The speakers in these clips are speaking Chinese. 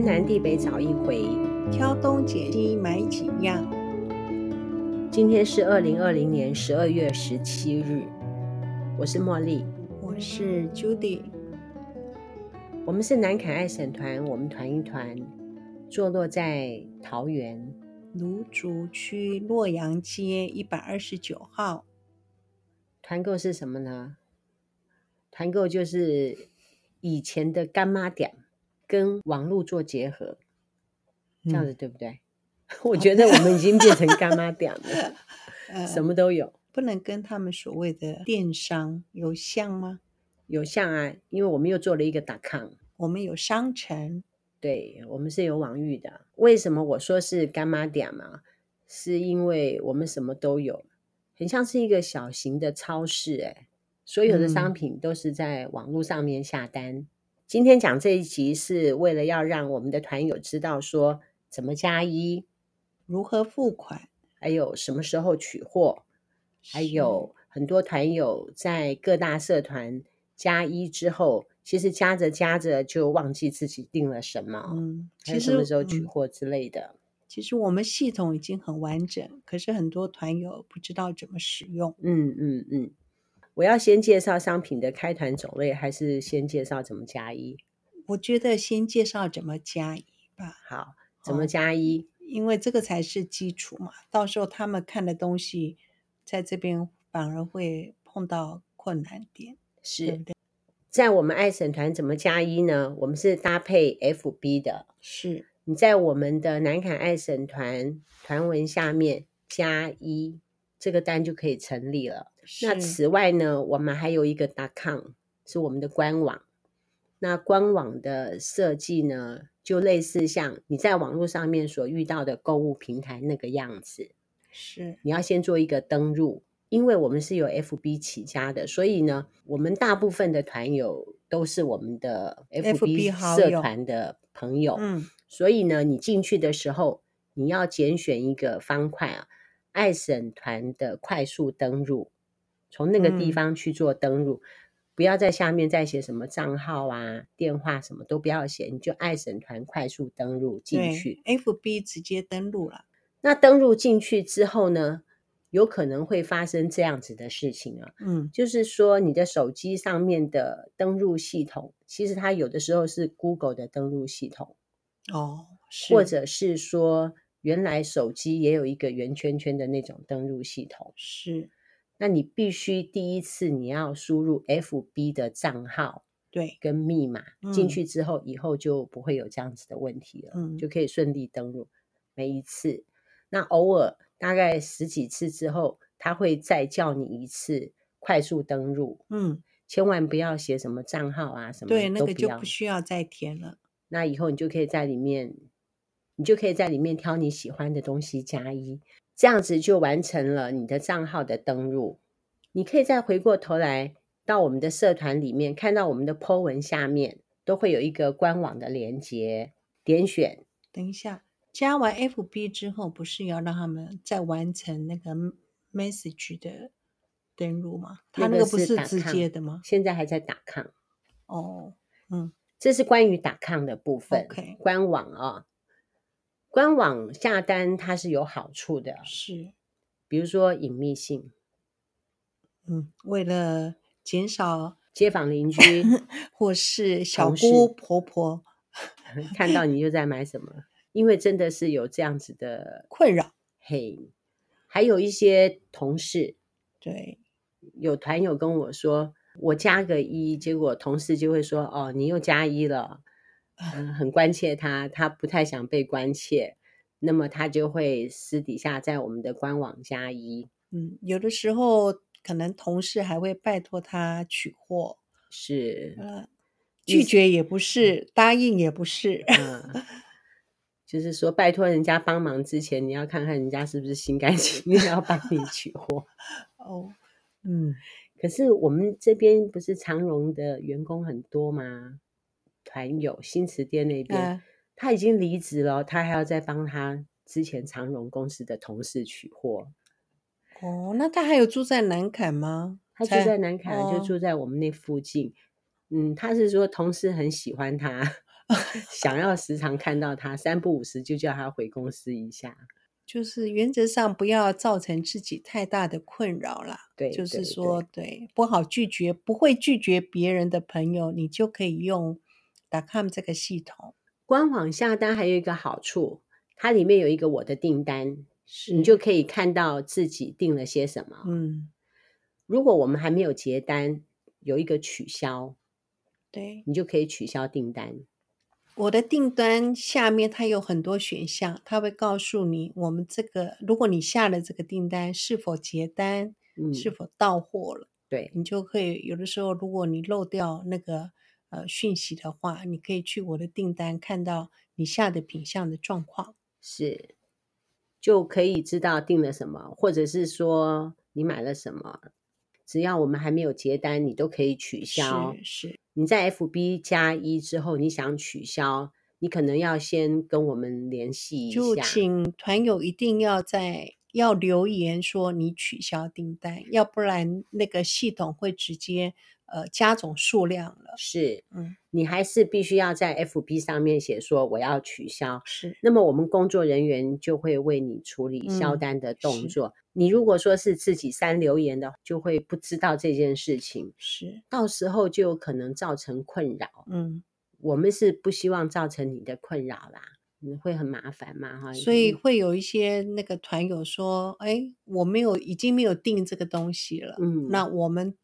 天南地北找一回，挑东拣西买几样。今天是二零二零年十二月十七日，我是茉莉，我是 Judy，我们是南凯爱省团，我们团一团坐落在桃园芦竹区洛阳街一百二十九号。团购是什么呢？团购就是以前的干妈店。跟网络做结合，这样子对不对？嗯、我觉得我们已经变成干妈店了，呃、什么都有。不能跟他们所谓的电商有像吗？有像啊，因为我们又做了一个 .com，我们有商城，对，我们是有网域的。为什么我说是干妈店嘛？是因为我们什么都有，很像是一个小型的超市，哎，所有的商品都是在网络上面下单。嗯今天讲这一集是为了要让我们的团友知道说怎么加一，如何付款，还有什么时候取货，还有很多团友在各大社团加一之后，其实加着加着就忘记自己订了什么，嗯，其实什么时候取货之类的。其实我们系统已经很完整，可是很多团友不知道怎么使用。嗯嗯嗯。嗯我要先介绍商品的开团种类，还是先介绍怎么加一？我觉得先介绍怎么加一吧。好，怎么加一？因为这个才是基础嘛。到时候他们看的东西，在这边反而会碰到困难点。是，对对，在我们爱审团怎么加一呢？我们是搭配 FB 的。是，你在我们的南坎爱审团团文下面加一，这个单就可以成立了。那此外呢，我们还有一个 .com 是我们的官网。那官网的设计呢，就类似像你在网络上面所遇到的购物平台那个样子。是，你要先做一个登入，因为我们是由 FB 起家的，所以呢，我们大部分的团友都是我们的 FB 社团的朋友。嗯，所以呢，你进去的时候，你要拣选一个方块啊，爱审团的快速登入。从那个地方去做登录，嗯、不要在下面再写什么账号啊、电话什么都不要写，你就爱审团快速登录进去。FB 直接登录了。那登录进去之后呢，有可能会发生这样子的事情啊。嗯，就是说你的手机上面的登录系统，其实它有的时候是 Google 的登录系统。哦，或者是说原来手机也有一个圆圈圈的那种登录系统。是。那你必须第一次你要输入 FB 的账号，对，跟密码进去之后，以后就不会有这样子的问题了，嗯，就可以顺利登录。每一次，那偶尔大概十几次之后，他会再叫你一次快速登录，嗯，千万不要写什么账号啊什么，对，那个就不需要再填了。那以后你就可以在里面，你就可以在里面挑你喜欢的东西加一。这样子就完成了你的账号的登录。你可以再回过头来到我们的社团里面，看到我们的 po 文下面都会有一个官网的连接，点选。等一下，加完 FB 之后，不是要让他们再完成那个 message 的登录吗？他那个不是直接的吗？现在还在打抗。哦，嗯，这是关于打抗的部分。OK，官网啊、哦。官网下单它是有好处的，是，比如说隐秘性，嗯，为了减少街坊邻居 或是小姑婆婆。看到你又在买什么，因为真的是有这样子的困扰。嘿，还有一些同事，对，有团友跟我说，我加个一，结果同事就会说，哦，你又加一了。嗯，很关切他，他不太想被关切，那么他就会私底下在我们的官网加一。嗯，有的时候可能同事还会拜托他取货，是，呃，拒绝也不是，嗯、答应也不是，嗯，就是说拜托人家帮忙之前，你要看看人家是不是心甘情愿要帮你取货。哦，嗯，可是我们这边不是长荣的员工很多吗？团友新池店那边，嗯、他已经离职了，他还要再帮他之前长荣公司的同事取货。哦，那他还有住在南坎吗？他住在南崁，就住在我们那附近。哦、嗯，他是说同事很喜欢他，想要时常看到他，三不五时就叫他回公司一下。就是原则上不要造成自己太大的困扰啦。对，就是说对，对，不好拒绝，不会拒绝别人的朋友，你就可以用 .com 这个系统。官网下单还有一个好处，它里面有一个我的订单，是你就可以看到自己订了些什么。嗯，如果我们还没有结单，有一个取消，对，你就可以取消订单。我的订单下面它有很多选项，它会告诉你我们这个，如果你下了这个订单是否结单，嗯，是否到货了，对，你就可以有的时候，如果你漏掉那个呃讯息的话，你可以去我的订单看到你下的品项的状况，是，就可以知道订了什么，或者是说你买了什么。只要我们还没有结单，你都可以取消。是，是你在 FB 加一之后，你想取消，你可能要先跟我们联系一下。就请团友一定要在要留言说你取消订单，要不然那个系统会直接。呃，加总数量了，是，嗯，你还是必须要在 FB 上面写说我要取消，是，那么我们工作人员就会为你处理销单的动作。嗯、你如果说是自己删留言的，就会不知道这件事情，是，到时候就有可能造成困扰。嗯，我们是不希望造成你的困扰啦，你会很麻烦嘛，哈。所以会有一些那个团友说，哎，我没有，已经没有订这个东西了，嗯，那我们。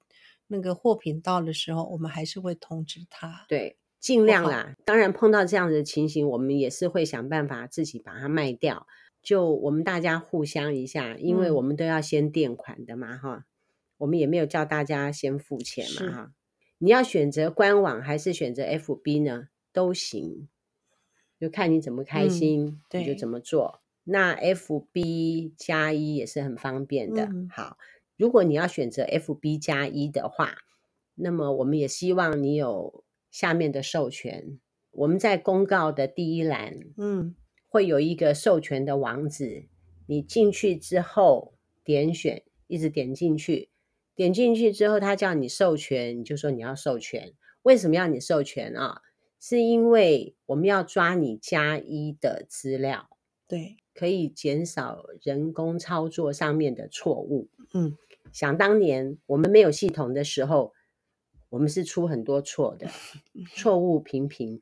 那个货品到的时候，我们还是会通知他。对，尽量啦。当然碰到这样的情形，我们也是会想办法自己把它卖掉。就我们大家互相一下，因为我们都要先垫款的嘛，哈、嗯。我们也没有叫大家先付钱嘛，哈。你要选择官网还是选择 FB 呢？都行，就看你怎么开心，你就怎么做。那 FB 加一也是很方便的。嗯、好。如果你要选择 FB 加一的话，那么我们也希望你有下面的授权。我们在公告的第一栏，嗯，会有一个授权的网址。你进去之后点选，一直点进去，点进去之后，他叫你授权，你就说你要授权。为什么要你授权啊？是因为我们要抓你加一的资料，对，可以减少人工操作上面的错误。嗯。想当年我们没有系统的时候，我们是出很多错的，错误频频。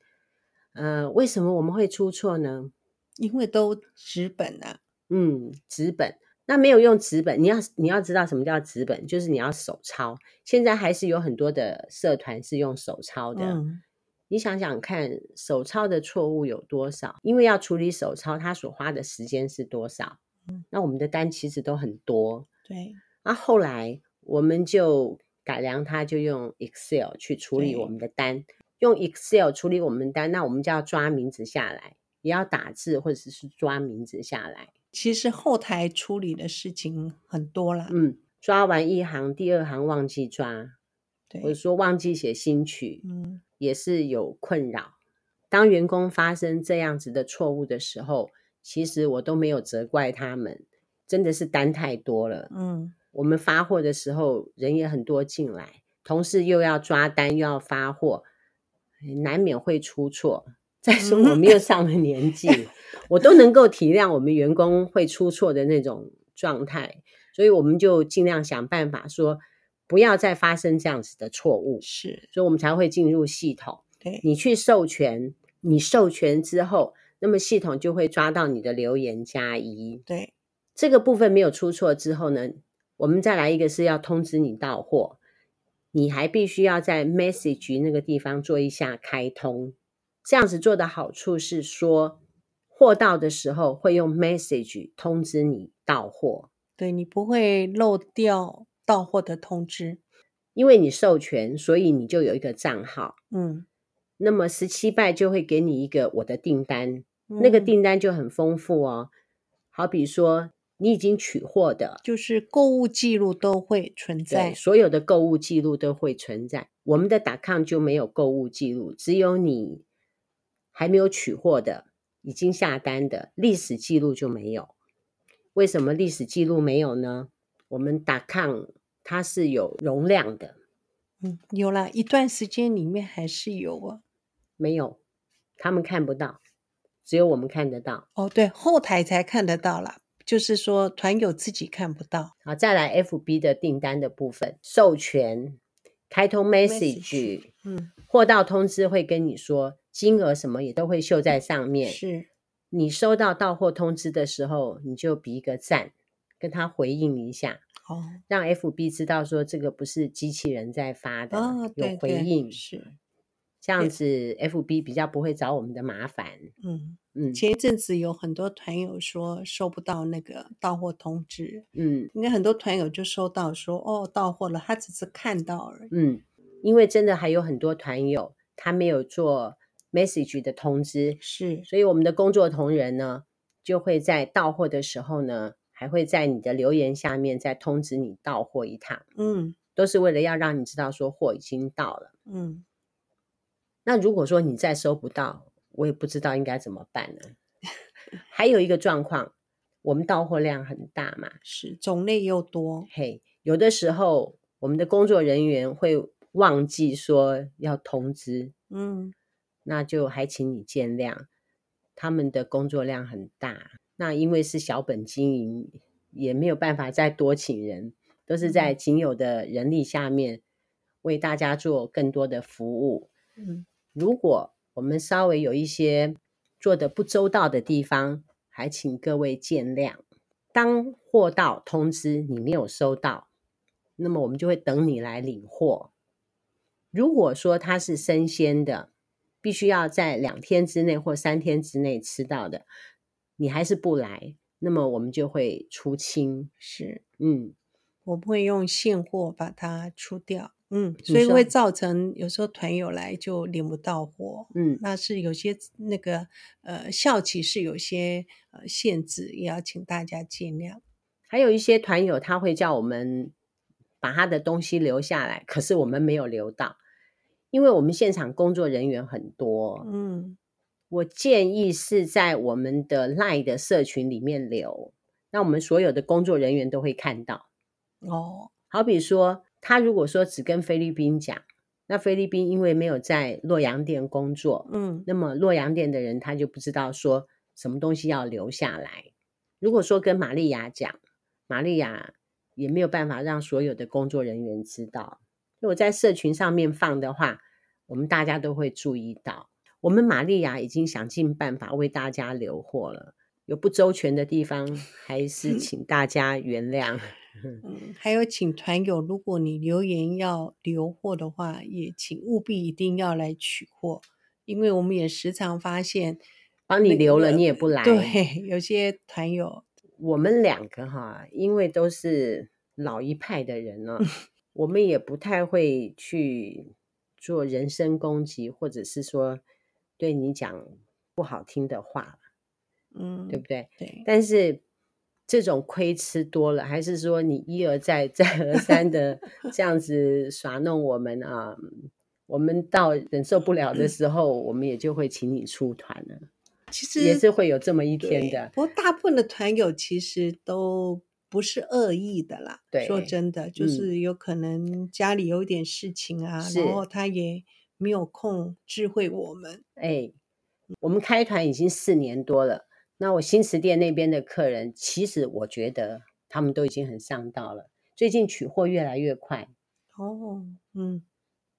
呃，为什么我们会出错呢？因为都纸本啊。嗯，纸本。那没有用纸本，你要你要知道什么叫纸本，就是你要手抄。现在还是有很多的社团是用手抄的。嗯。你想想看，手抄的错误有多少？因为要处理手抄，它所花的时间是多少？嗯。那我们的单其实都很多。对。啊，后来我们就改良它，就用 Excel 去处理我们的单。用 Excel 处理我们单，那我们就要抓名字下来，也要打字或者是抓名字下来。其实后台处理的事情很多了。嗯，抓完一行，第二行忘记抓，对，或者说忘记写新曲，嗯，也是有困扰。当员工发生这样子的错误的时候，其实我都没有责怪他们，真的是单太多了。嗯。我们发货的时候人也很多进来，同事又要抓单又要发货，难免会出错。再说我们又上了年纪，我都能够体谅我们员工会出错的那种状态，所以我们就尽量想办法说不要再发生这样子的错误。是，所以我们才会进入系统。对，你去授权，你授权之后，那么系统就会抓到你的留言加一。对，这个部分没有出错之后呢，我们再来一个是要通知你到货，你还必须要在 message 那个地方做一下开通。这样子做的好处是说，货到的时候会用 message 通知你到货，对，你不会漏掉到货的通知，因为你授权，所以你就有一个账号。嗯，那么十七拜就会给你一个我的订单，嗯，那个订单就很丰富哦。好比说。你已经取货的，就是购物记录都会存在，所有的购物记录都会存在。我们的 .com 就没有购物记录，只有你还没有取货的、已经下单的历史记录就没有。为什么历史记录没有呢？我们 .com 它是有容量的，嗯，有了一段时间里面还是有啊，没有。他们看不到，只有我们看得到。哦，对，后台才看得到啦，就是说团友自己看不到。好，再来 FB 的订单的部分，授权、开通 message，嗯，货到通知会跟你说金额什么也都会秀在上面。是，你收到到货通知的时候，你就比一个赞，跟他回应一下。哦，让 FB 知道说这个不是机器人在发的，哦、有回应是这样子，FB 比较不会找我们的麻烦。嗯嗯，前一阵子有很多团友说收不到那个到货通知，嗯，应该很多团友就收到说哦到货了，他只是看到而已。嗯，因为真的还有很多团友他没有做 message 的通知，是，所以我们的工作同仁呢就会在到货的时候呢。还会在你的留言下面再通知你到货一趟，嗯，都是为了要让你知道说货已经到了，嗯。那如果说你再收不到，我也不知道应该怎么办呢？还有一个状况，我们到货量很大嘛，是种类又多，嘿，有的时候我们的工作人员会忘记说要通知，嗯，那就还请你见谅，他们的工作量很大。那因为是小本经营，也没有办法再多请人，都是在仅有的人力下面为大家做更多的服务。嗯，如果我们稍微有一些做的不周到的地方，还请各位见谅。当货到通知你没有收到，那么我们就会等你来领货。如果说它是生鲜的，必须要在两天之内或三天之内吃到的。你还是不来，那么我们就会出清。是，嗯，我不会用现货把它出掉，嗯，所以会造成有时候团友来就领不到货，嗯，那是有些那个呃效期是有些呃限制，也要请大家见谅。还有一些团友他会叫我们把他的东西留下来，可是我们没有留到，因为我们现场工作人员很多，嗯。我建议是在我们的 LINE 的社群里面留，那我们所有的工作人员都会看到。哦，好比说，他如果说只跟菲律宾讲，那菲律宾因为没有在洛阳店工作，嗯，那么洛阳店的人他就不知道说什么东西要留下来。如果说跟玛利亚讲，玛利亚也没有办法让所有的工作人员知道。如果在社群上面放的话，我们大家都会注意到。我们玛利亚已经想尽办法为大家留货了，有不周全的地方，还是请大家原谅。嗯，还有请团友，如果你留言要留货的话，也请务必一定要来取货，因为我们也时常发现，帮你留了你也不来。对，有些团友，我们两个哈，因为都是老一派的人了，我们也不太会去做人身攻击，或者是说。对你讲不好听的话，嗯，对不对？对。但是这种亏吃多了，还是说你一而再、再而三的 这样子耍弄我们啊？我们到忍受不了的时候，嗯、我们也就会请你出团了。其实也是会有这么一天的。不过大部分的团友其实都不是恶意的啦。对，说真的，就是有可能家里有点事情啊，嗯、然后他也。没有空智慧我们哎，我们开团已经四年多了。那我新池店那边的客人，其实我觉得他们都已经很上道了。最近取货越来越快哦，嗯，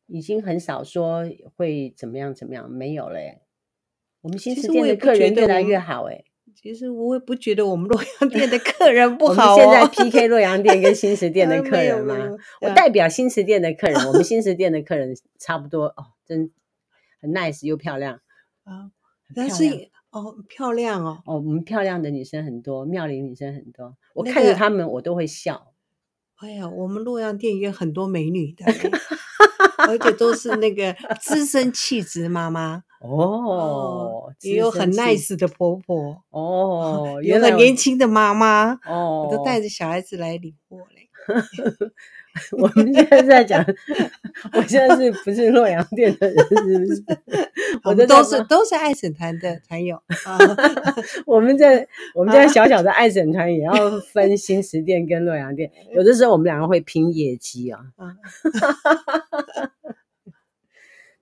已经很少说会怎么样怎么样，没有了耶。我们新池店的客人越来越好哎。其实我也不觉得我们 洛阳店的客人不好。我们现在 PK 洛阳店跟新池店的 客人吗？我代表新池店的客人，我们 新池店的客人差不多哦，真很 nice 又漂亮啊。但是哦，漂亮哦，哦，我们漂亮的女生很多，妙龄女生很多，我看着她们我都会笑。哎呀，我们洛阳电影院很多美女的。而且都是那个资深气质妈妈 哦，也有很 nice 的婆婆哦，有很年轻的妈妈哦，我都带着小孩子来领货嘞。我们现在在讲，我现在是不是洛阳店的人？是不是？我们都是 都是爱省团的团友 啊。我们在我们家小小的爱省团也要分新石店跟洛阳店，有的时候我们两个会拼业绩啊。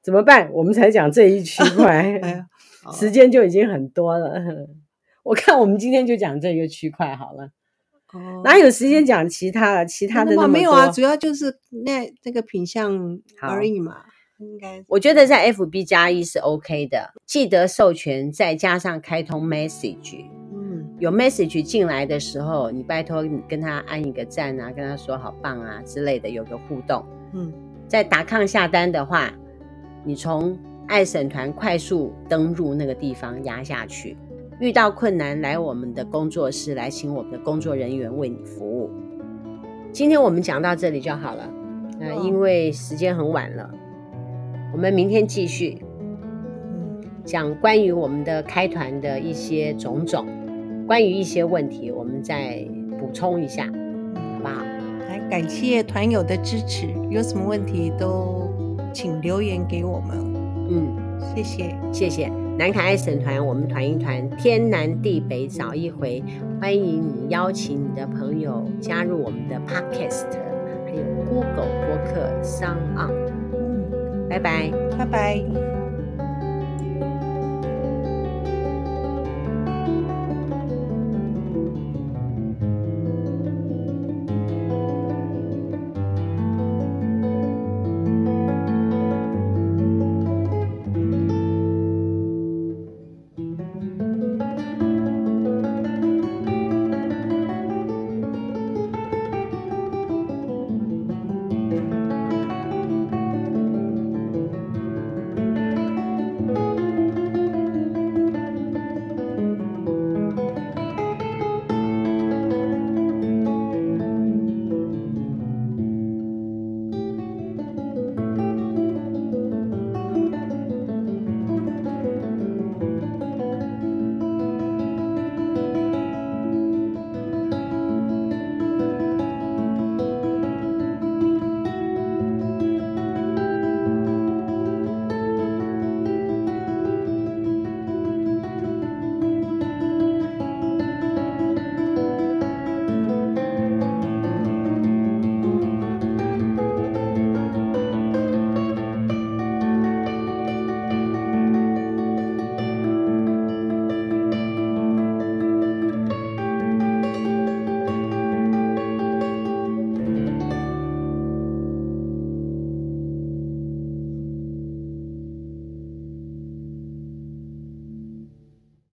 怎么办？我们才讲这一区块。时间就已经很多了。我看我们今天就讲这个区块好了。哦，哪有时间讲其他的？其他的那么没有啊，主要就是那这个品相而已嘛。应该我觉得在 FB 加一是 OK 的，记得授权再加上开通 message。嗯，有 message 进来的时候，你拜托你跟他按一个赞啊，跟他说好棒啊之类的，有个互动。嗯，在达康下单的话，你从爱审团快速登入那个地方压下去，遇到困难来我们的工作室来请我们的工作人员为你服务。今天我们讲到这里就好了，呃，因为时间很晚了。我们明天继续讲关于我们的开团的一些种种，关于一些问题，我们再补充一下，好不好？来，感谢团友的支持，有什么问题都请留言给我们。嗯，谢谢，谢谢南卡爱神团，我们团一团，天南地北找一回，欢迎你邀请你的朋友加入我们的 Podcast，还有 Google 播客上啊。拜拜，拜拜。